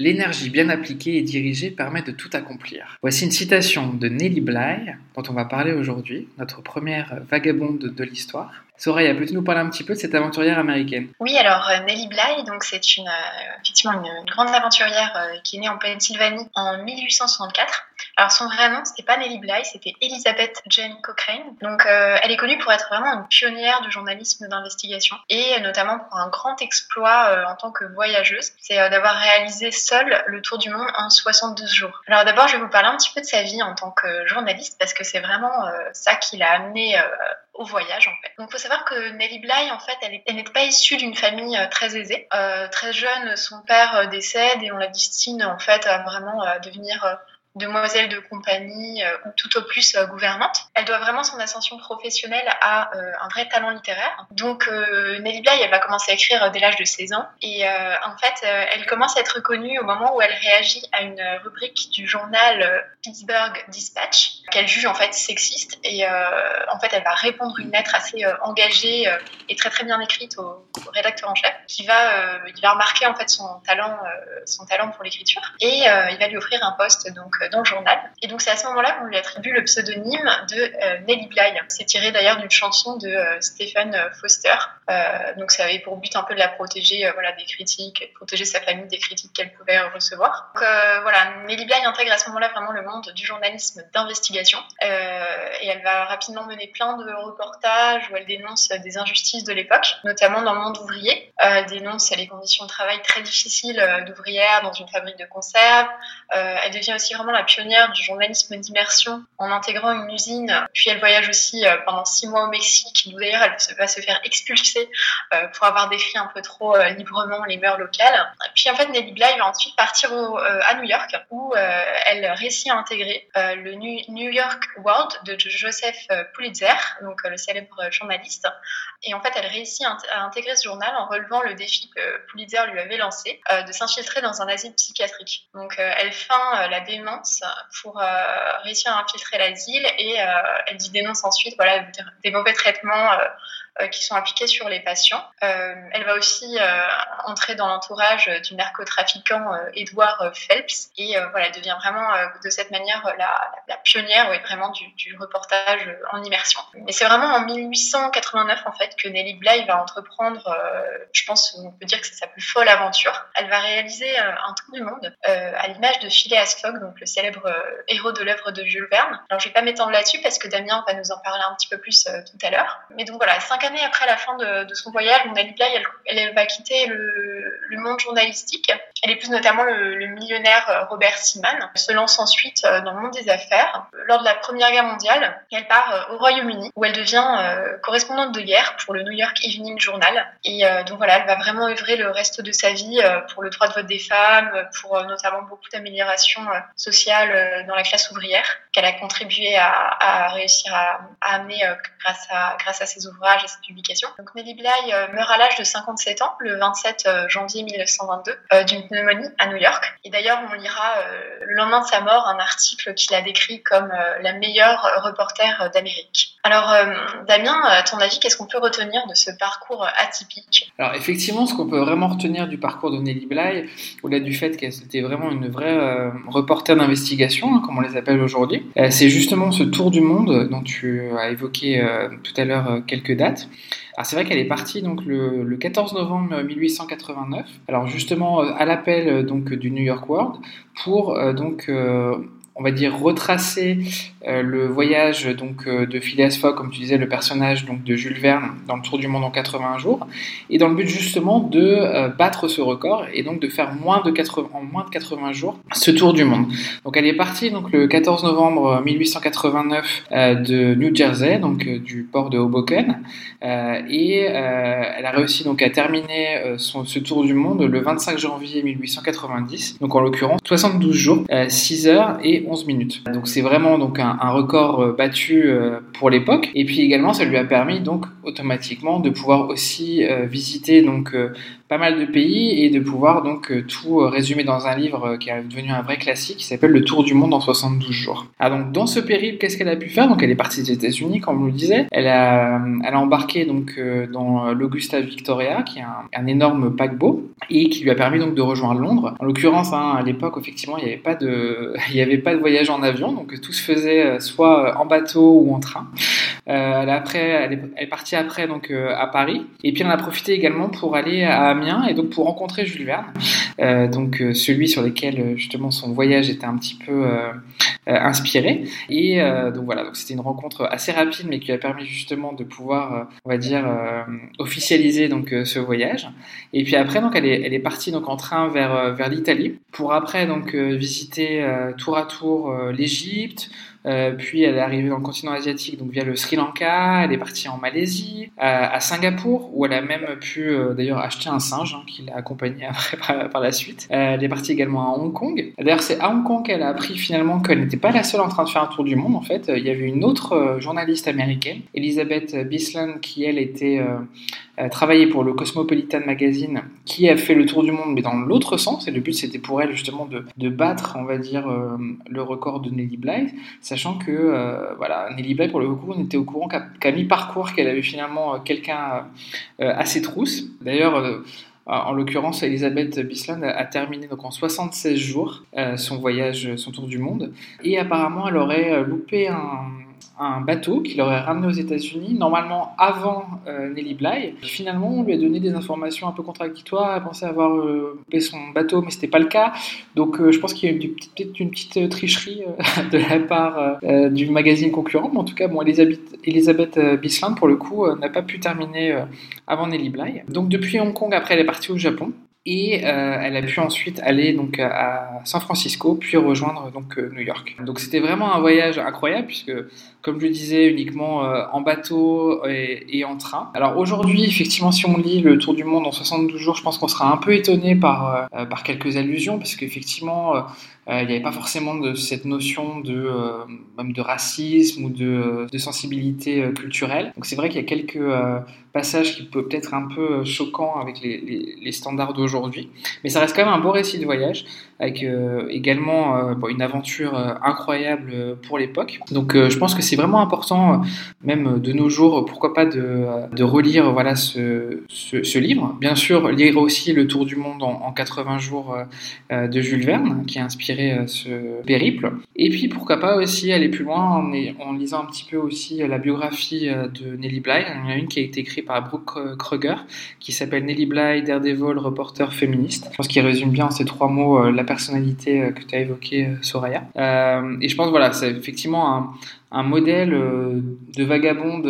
L'énergie bien appliquée et dirigée permet de tout accomplir. Voici une citation de Nelly Bly, dont on va parler aujourd'hui, notre première vagabonde de l'histoire. Soraya, peux-tu nous parler un petit peu de cette aventurière américaine? Oui, alors euh, Nelly Bly, donc c'est une, euh, effectivement une, grande aventurière euh, qui est née en Pennsylvanie en 1864. Alors son vrai nom, c'était pas Nelly Bly, c'était Elizabeth Jane Cochrane. Donc elle est connue pour être vraiment une pionnière du journalisme d'investigation et notamment pour un grand exploit en tant que voyageuse, c'est d'avoir réalisé seule le tour du monde en 72 jours. Alors d'abord, je vais vous parler un petit peu de sa vie en tant que journaliste parce que c'est vraiment ça qui l'a amenée au voyage en fait. Donc faut savoir que Nelly Bly en fait elle, n'est pas issue d'une famille euh, très aisée. Euh, très jeune, son père euh, décède et on la destine en fait à vraiment devenir demoiselle de compagnie euh, ou tout au plus euh, gouvernante. Elle doit vraiment son ascension professionnelle à euh, un vrai talent littéraire. Donc Nelly Bly, elle va commencer à écrire dès l'âge de 16 ans et en fait, elle commence à être reconnue au moment où elle réagit à une rubrique du journal Pittsburgh Dispatch qu'elle juge en fait sexiste et en fait, elle va répondre une lettre assez engagée et très très bien écrite au, rédacteur en chef qui va il va remarquer en fait son talent son talent pour l'écriture et il va lui offrir un poste donc dans le journal. Et donc c'est à ce moment-là qu'on lui attribue le pseudonyme de euh, Nelly Bly. C'est tiré d'ailleurs d'une chanson de euh, Stephen euh, Foster. donc ça avait pour but un peu de la protéger voilà, des critiques, protéger sa famille des critiques qu'elle pouvait recevoir. Donc voilà, Nelly Bly intègre à ce moment-là vraiment le monde du journalisme d'investigation. et elle va rapidement mener plein de reportages où elle dénonce des injustices de l'époque, notamment dans le monde ouvrier. elle dénonce les conditions de travail très difficiles d'ouvrières dans une fabrique de conserve. elle devient aussi vraiment la pionnière du journalisme d'immersion en intégrant une usine. Puis elle voyage aussi euh, pendant six mois au Mexique, d'ailleurs elle va se faire expulser euh, pour avoir défri un peu trop euh, librement les mœurs locales. Puis en fait, Nelly Bly va ensuite partir à New York où elle réussit à intégrer le New York World de Joseph Pulitzer, donc le célèbre journaliste. Et en fait, elle réussit à intégrer ce journal en relevant le défi que Pulitzer lui avait lancé de s'infiltrer dans un asile psychiatrique. Donc elle feint la démence pour euh, réussir à infiltrer l'asile et euh, elle y dénonce ensuite voilà, des mauvais traitements euh, qui sont appliquées sur les patients. Euh, elle va aussi euh, entrer dans l'entourage du narcotrafiquant Edward Phelps et voilà, devient vraiment de cette manière la, pionnière vraiment du, reportage en immersion. Et c'est vraiment en 1889 en fait que Nelly Bly va entreprendre, je pense on peut dire que c'est sa plus folle aventure. Elle va réaliser un tour du monde à l'image de Phileas Fogg, donc le célèbre héros de l'œuvre de Jules Verne. Alors je vais pas m'étendre là-dessus parce que Damien va nous en parler un petit peu plus tout à l'heure. Mais donc voilà, années après la fin de, son voyage, Bly, elle, va quitter le, monde journalistique. Elle épouse notamment le, millionnaire euh, Robert Seaman. Elle se lance ensuite euh, dans le monde des affaires. Lors de la Première Guerre mondiale, elle part euh, au Royaume-Uni où elle devient correspondante de guerre pour le New York Evening Journal. Et donc voilà, elle va vraiment œuvrer le reste de sa vie pour le droit de vote des femmes, pour notamment beaucoup d'améliorations sociales dans la classe ouvrière qu'elle a contribué à, réussir à, amener grâce à, grâce à ses ouvrages et ses publication. Donc Nelly Bly euh, meurt à l'âge de 57 ans, le 27 euh, janvier 1922, euh, d'une pneumonie à New York. Et d'ailleurs, on lira le lendemain de sa mort un article qui la décrit comme la meilleure reporter d'Amérique. Alors, Damien, à ton avis, qu'est-ce qu'on peut retenir de ce parcours atypique? Alors, effectivement, ce qu'on peut vraiment retenir du parcours de Nelly Bly, au-delà du fait qu'elle était vraiment une vraie reporter d'investigation, hein, comme on les appelle aujourd'hui, c'est justement ce tour du monde dont tu as évoqué tout à l'heure quelques dates. Alors c'est vrai qu'elle est partie donc le, 14 novembre 1889. Alors justement euh, à l'appel euh, donc du New York World pour euh, donc on va dire retracer euh, le voyage donc euh, de Phileas Fogg, comme tu disais, le personnage donc de Jules Verne dans le Tour du Monde en 81 jours, et dans le but justement de euh, battre ce record et donc de faire moins de 80, en moins de 80 jours ce Tour du Monde. Donc elle est partie donc le 14 novembre 1889 de New Jersey, donc du port de Hoboken, et elle a réussi donc à terminer son, ce Tour du Monde le 25 janvier 1890, donc en l'occurrence 72 jours, 6 heures et 11 minutes. Donc c'est vraiment un un, record euh, battu euh, pour l'époque. Et puis également, ça lui a permis donc automatiquement de pouvoir aussi euh, visiter donc pas mal de pays et de pouvoir donc tout résumer dans un livre qui est devenu un vrai classique qui s'appelle Le Tour du monde en 72 jours. Ah donc dans ce périple, qu'est-ce qu'elle a pu faire? Donc elle est partie des États-Unis, comme on le disait. Elle a, elle a embarqué donc dans l'Augusta Victoria, qui est un, énorme paquebot et qui lui a permis donc de rejoindre Londres. En l'occurrence, hein, à l'époque, effectivement, il n'y avait pas de, il n'y avait pas de voyage en avion, donc tout se faisait soit en bateau ou en train. Euh, elle, après, elle est, partie après donc euh, à Paris. Et puis elle a profité également pour aller à Et donc pour rencontrer Jules Verne, euh, donc celui sur lequel justement son voyage était un petit peu inspiré. Et donc voilà, donc c'était une rencontre assez rapide, mais qui a permis justement de pouvoir, on va dire, officialiser donc ce voyage. Et puis après, donc elle est, elle est partie donc en train vers vers l'Italie pour après donc visiter tour à tour l'Égypte. Euh, puis elle est arrivée dans le continent asiatique, donc via le Sri Lanka. Elle est partie en Malaisie, à, Singapour, où elle a même pu euh, d'ailleurs acheter un singe hein, qui l'a accompagnée après par, la suite. Euh, elle est partie également à Hong Kong. D'ailleurs, c'est à Hong Kong qu'elle a appris finalement qu'elle n'était pas la seule en train de faire un tour du monde. En fait, il y avait une autre journaliste américaine, Elizabeth Bisland, qui elle était travaillé pour le Cosmopolitan Magazine, qui a fait le tour du monde, mais dans l'autre sens. Et le but, c'était pour elle justement de, de battre, on va dire, le record de Nelly Bly, sachant que euh, voilà, Nelly Bly, pour le coup, on était au courant qu'à mi-parcours, qu'elle avait finalement euh, quelqu'un euh, à ses trousses. D'ailleurs, en l'occurrence, Elisabeth Bisland a terminé donc en 76 jours son voyage, son tour du monde. Et apparemment, elle aurait loupé un, un bateau qu'il aurait ramené aux États-Unis, normalement avant euh, Nelly Bly. Finalement, on lui a donné des informations un peu contradictoires. Elle pensait avoir euh, coupé son bateau, mais c'était pas le cas. Donc, euh, je pense qu'il y a eu peut-être une petite tricherie de la part du magazine concurrent. Mais en tout cas, bon, Elisabeth, Elisabeth Bisland, pour le coup, n'a pas pu terminer avant Nelly Bly. Donc, depuis Hong Kong, après, elle est partie au Japon et euh, elle a pu ensuite aller donc à San Francisco puis rejoindre donc euh, New York. Donc c'était vraiment un voyage incroyable puisque comme je le disais uniquement euh, en bateau et, en train. Alors aujourd'hui effectivement si on lit le Tour du monde en 72 jours, je pense qu'on sera un peu étonné par par quelques allusions parce qu'effectivement il n'y avait pas forcément de cette notion de même de racisme ou de, de sensibilité culturelle. Donc c'est vrai qu'il y a quelques passage qui peut peut-être un peu choquant avec les, standards d'aujourd'hui. Mais ça reste quand même un beau récit de voyage, avec euh, également euh, une aventure euh, incroyable pour l'époque. Donc je pense que c'est vraiment important, même de nos jours, pourquoi pas de, relire voilà, ce, ce, livre. Bien sûr, lire aussi Le Tour du Monde en, en 80 jours de Jules Verne, qui a inspiré ce périple. Et puis pourquoi pas aussi aller plus loin en, lisant un petit peu aussi la biographie de Nelly Bly. Il y en a une qui a été écrite par Brooke Kruger, qui s'appelle Nelly Bly, Daredevil, reporter féministe. Je pense qu'il résume bien en ces trois mots euh, la personnalité euh, que tu as évoquée, euh, Soraya. et je pense, voilà, c'est effectivement un, un modèle de vagabonde,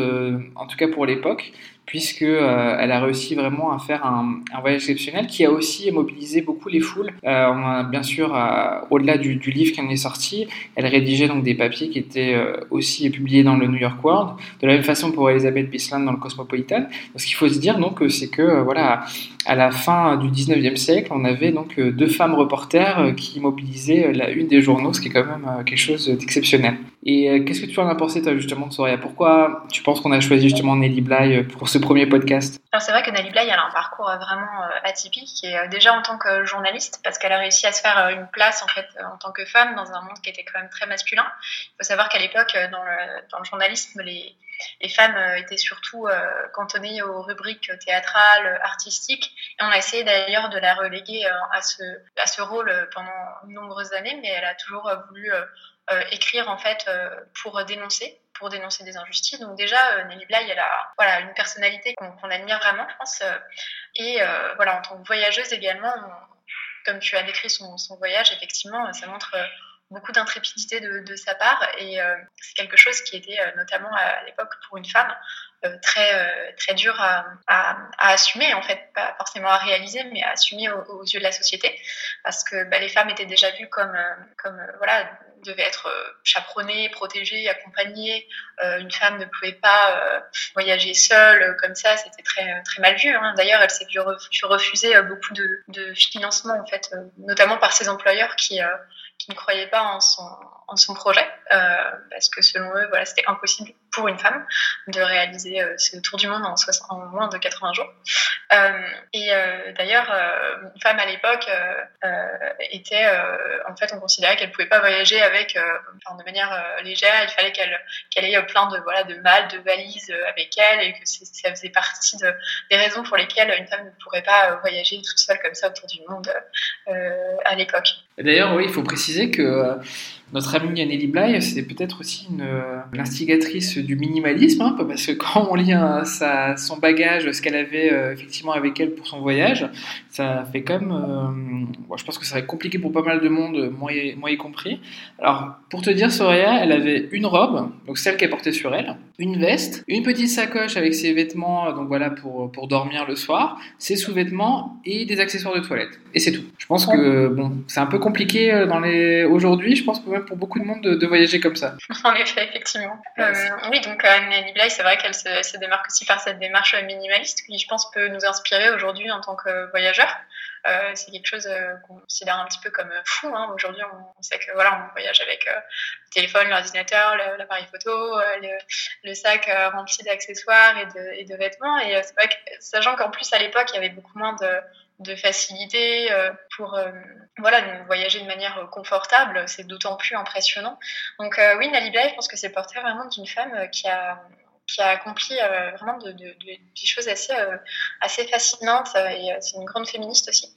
en tout cas pour l'époque, puisque euh, elle a réussi vraiment à faire un, voyage exceptionnel qui a aussi mobilisé beaucoup les foules. Euh, on a bien sûr, euh, au-delà du, livre qui en est sorti, elle rédigeait donc des papiers qui étaient aussi publiés dans le New York World. De la même façon pour Elizabeth Bisland dans le Cosmopolitan. Ce qu'il faut se dire donc, c'est que voilà, à la fin du 19e siècle, on avait donc deux femmes reporters qui mobilisaient la une des journaux, ce qui est quand même quelque chose d'exceptionnel. Et qu'est-ce que tu en as pensé toi justement de Soraya? Pourquoi tu penses qu'on a choisi justement Nelly Bly pour ce premier podcast? Alors c'est vrai que Nelly Bly elle a un parcours euh, vraiment euh, atypique et euh, déjà en tant que journaliste parce qu'elle a réussi à se faire une place en fait en tant que femme dans un monde qui était quand même très masculin. Il faut savoir qu'à l'époque dans le, dans le journalisme les les femmes étaient surtout cantonnées aux rubriques théâtrales, artistiques, et on a essayé d'ailleurs de la reléguer à ce, à ce rôle pendant de nombreuses années, mais elle a toujours voulu écrire en fait pour dénoncer pour dénoncer des injustices. Donc déjà, euh, Nelly Bly, elle a voilà, une personnalité qu'on admire vraiment, je pense. Euh, et euh, voilà, en tant que voyageuse également, comme tu as décrit son, son, voyage, effectivement, ça montre beaucoup d'intrépidité de, sa part et c'est quelque chose qui était notamment à l'époque pour une femme très très dur à, à, assumer en fait pas forcément à réaliser mais à assumer aux, yeux de la société parce que bah, les femmes étaient déjà vues comme comme voilà devait être euh, chaperonnée, protégée, accompagnée. Euh, une femme ne pouvait pas euh, voyager seule comme ça, c'était très, très mal vu. Hein. D'ailleurs, elle s'est vue refuser beaucoup de, de financement, en fait, notamment par ses employeurs qui, qui qui ne croyaient pas en son, en son projet, parce que selon eux, voilà, c'était impossible pour une femme de réaliser ce tour du monde en, moins de 80 jours. et d'ailleurs, une femme à l'époque était, en fait, on considérait qu'elle pouvait pas voyager avec, de manière légère. Il fallait qu'elle qu'elle ait plein de voilà de malles, de valises avec elle, et que ça faisait partie de, des raisons pour lesquelles une femme ne pourrait pas voyager toute seule comme ça autour du monde à l'époque. D'ailleurs, oui, il faut préciser que notre amie Anneli Bly, c'était peut-être aussi une, l'instigatrice du minimalisme, hein, parce que quand on lit son bagage, ce qu'elle avait euh, effectivement avec elle pour son voyage, ça fait même. Euh, je pense que ça serait compliqué pour pas mal de monde, moi y, moi y compris. Alors, pour te dire, Soraya, elle avait une robe, donc celle qu'elle portait sur elle, une veste, une petite sacoche avec ses vêtements, donc voilà, pour, pour dormir le soir, ses sous-vêtements et des accessoires de toilette. Et c'est tout. Je pense que, bon, c'est un peu compliqué euh, dans les... aujourd'hui, je pense que pour beaucoup de monde de, voyager comme ça. En effet, effectivement. Euh, oui, donc Annie Bly, c'est vrai qu'elle se, démarque aussi par cette démarche minimaliste qui, je pense, peut nous inspirer aujourd'hui en tant que voyageurs. Euh, c'est quelque chose euh, qu'on considère un petit peu comme fou. Hein. Aujourd'hui, on, sait que voilà, on voyage avec le téléphone, l'ordinateur, l'appareil photo, le, sac rempli d'accessoires et de, vêtements. Et sachant qu'en plus à l'époque, il y avait beaucoup moins de de facilité euh, pour euh, voilà voyager de manière confortable c'est d'autant plus impressionnant donc euh, oui Nali je pense que c'est portrait vraiment d'une femme qui a qui a accompli euh, vraiment de, de, de, des choses assez, euh, fascinantes. Et euh, c'est une grande féministe aussi,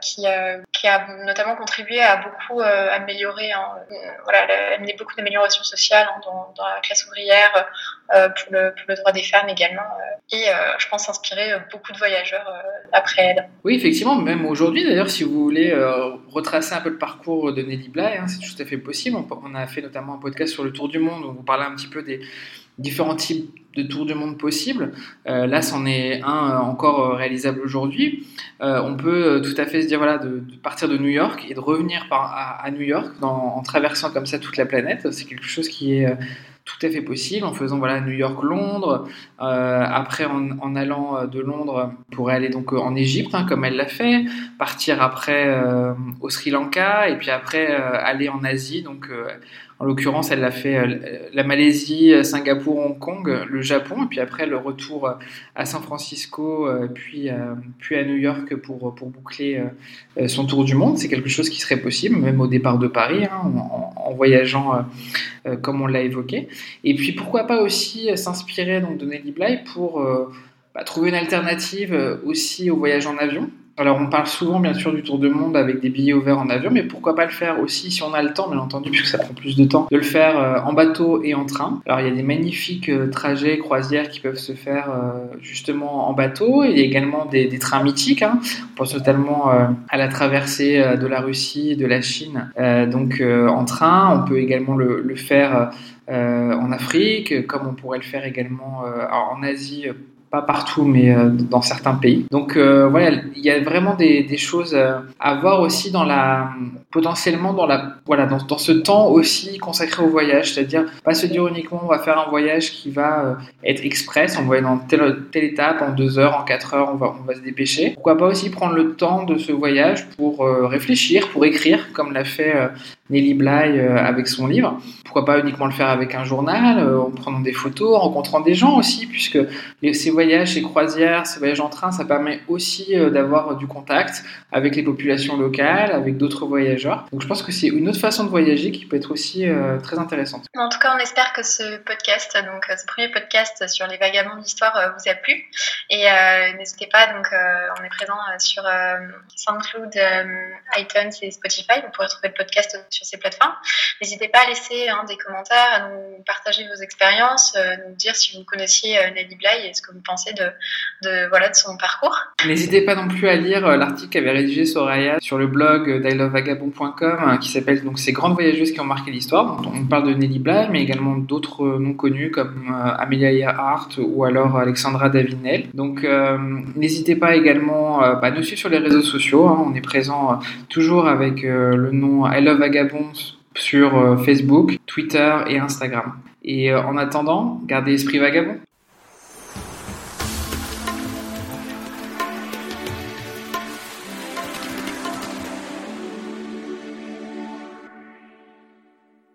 qui, a notamment contribué à beaucoup améliorer, hein, voilà, elle a amené beaucoup d'améliorations sociales hein, dans, la classe ouvrière, pour, le, droit des femmes également. et je pense inspirer beaucoup de voyageurs après elle. Oui, effectivement, même aujourd'hui d'ailleurs, si vous voulez retracer un peu le parcours de Nelly Bly, hein, c'est tout à fait possible. On, on, a fait notamment un podcast sur le Tour du Monde où vous parlez un petit peu des différents types de tours du monde possibles. Euh, là, c'en est un euh, encore euh, réalisable aujourd'hui. on peut tout à fait se dire voilà, de, partir de New York et de revenir à, New York en traversant comme ça toute la planète. C'est quelque chose qui est tout à fait possible en faisant voilà New York Londres après en, allant de Londres pour aller donc en Égypte hein, comme elle l'a fait partir après au Sri Lanka et puis après aller en Asie donc en l'occurrence, elle a fait euh, la Malaisie, euh, Singapour, Hong Kong, le Japon, et puis après le retour euh, à San Francisco, puis, puis à New York pour, pour boucler son tour du monde. C'est quelque chose qui serait possible, même au départ de Paris, hein, en, voyageant comme on l'a évoqué. Et puis pourquoi pas aussi s'inspirer de Nelly Bly pour bah, trouver une alternative aussi au voyage en avion. Alors on parle souvent bien sûr du tour du monde avec des billets ouverts en avion, mais pourquoi pas le faire aussi si on a le temps, bien entendu, puisque ça prend plus de temps, de le faire euh, en bateau et en train. Alors il y a des magnifiques euh, trajets, croisières qui peuvent se faire euh, justement en bateau. Il y a également des, trains mythiques. Hein. On pense notamment à la traversée de la Russie, de la Chine, donc en train. On peut également le, le faire en Afrique, comme on pourrait le faire également en Asie pas partout, mais euh, dans certains pays. Donc euh, voilà, il y a vraiment des, choses euh, à voir aussi dans la potentiellement dans la voilà dans, dans ce temps aussi consacré au voyage, c'est-à-dire pas se dire uniquement on va faire un voyage qui va être express, on va aller dans telle, telle étape en deux heures, en quatre heures, on va on va se dépêcher. Pourquoi pas aussi prendre le temps de ce voyage pour réfléchir, pour écrire, comme l'a fait Nelly Bly avec son livre. Pourquoi pas uniquement le faire avec un journal, en prenant des photos, en rencontrant des gens aussi, puisque ces voyages, ces croisières, ces voyages en train, ça permet aussi euh, d'avoir du contact avec les populations locales, avec d'autres voyageurs. Donc je pense que c'est une autre façon de voyager qui peut être aussi euh, très intéressante. En tout cas, on espère que ce podcast, donc euh, ce premier podcast sur les vagabonds d'histoire vous a plu. Et n'hésitez pas, donc on est présent sur SoundCloud, iTunes et Spotify. Vous pourrez trouver le podcast sur ces plateformes. N'hésitez pas à laisser hein, des commentaires, à nous partager vos expériences, nous dire si vous connaissiez Nelly Bly et ce que vous pensez de, son parcours. N'hésitez pas non plus à lire euh, l'article qu'avait rédigé Soraya sur le blog d'ILoveVagabond.com euh, qui s'appelle donc Ces grandes voyageuses qui ont marqué l'histoire. On parle de Nelly Bly, mais également d'autres euh, noms connus comme Amelia Earhart ou alors Alexandra Davinel. Donc n'hésitez pas également bah, à nous suivre sur les réseaux sociaux. Hein. On est présent toujours avec le nom I sur Facebook, Twitter et Instagram. Et en attendant, gardez esprit vagabond.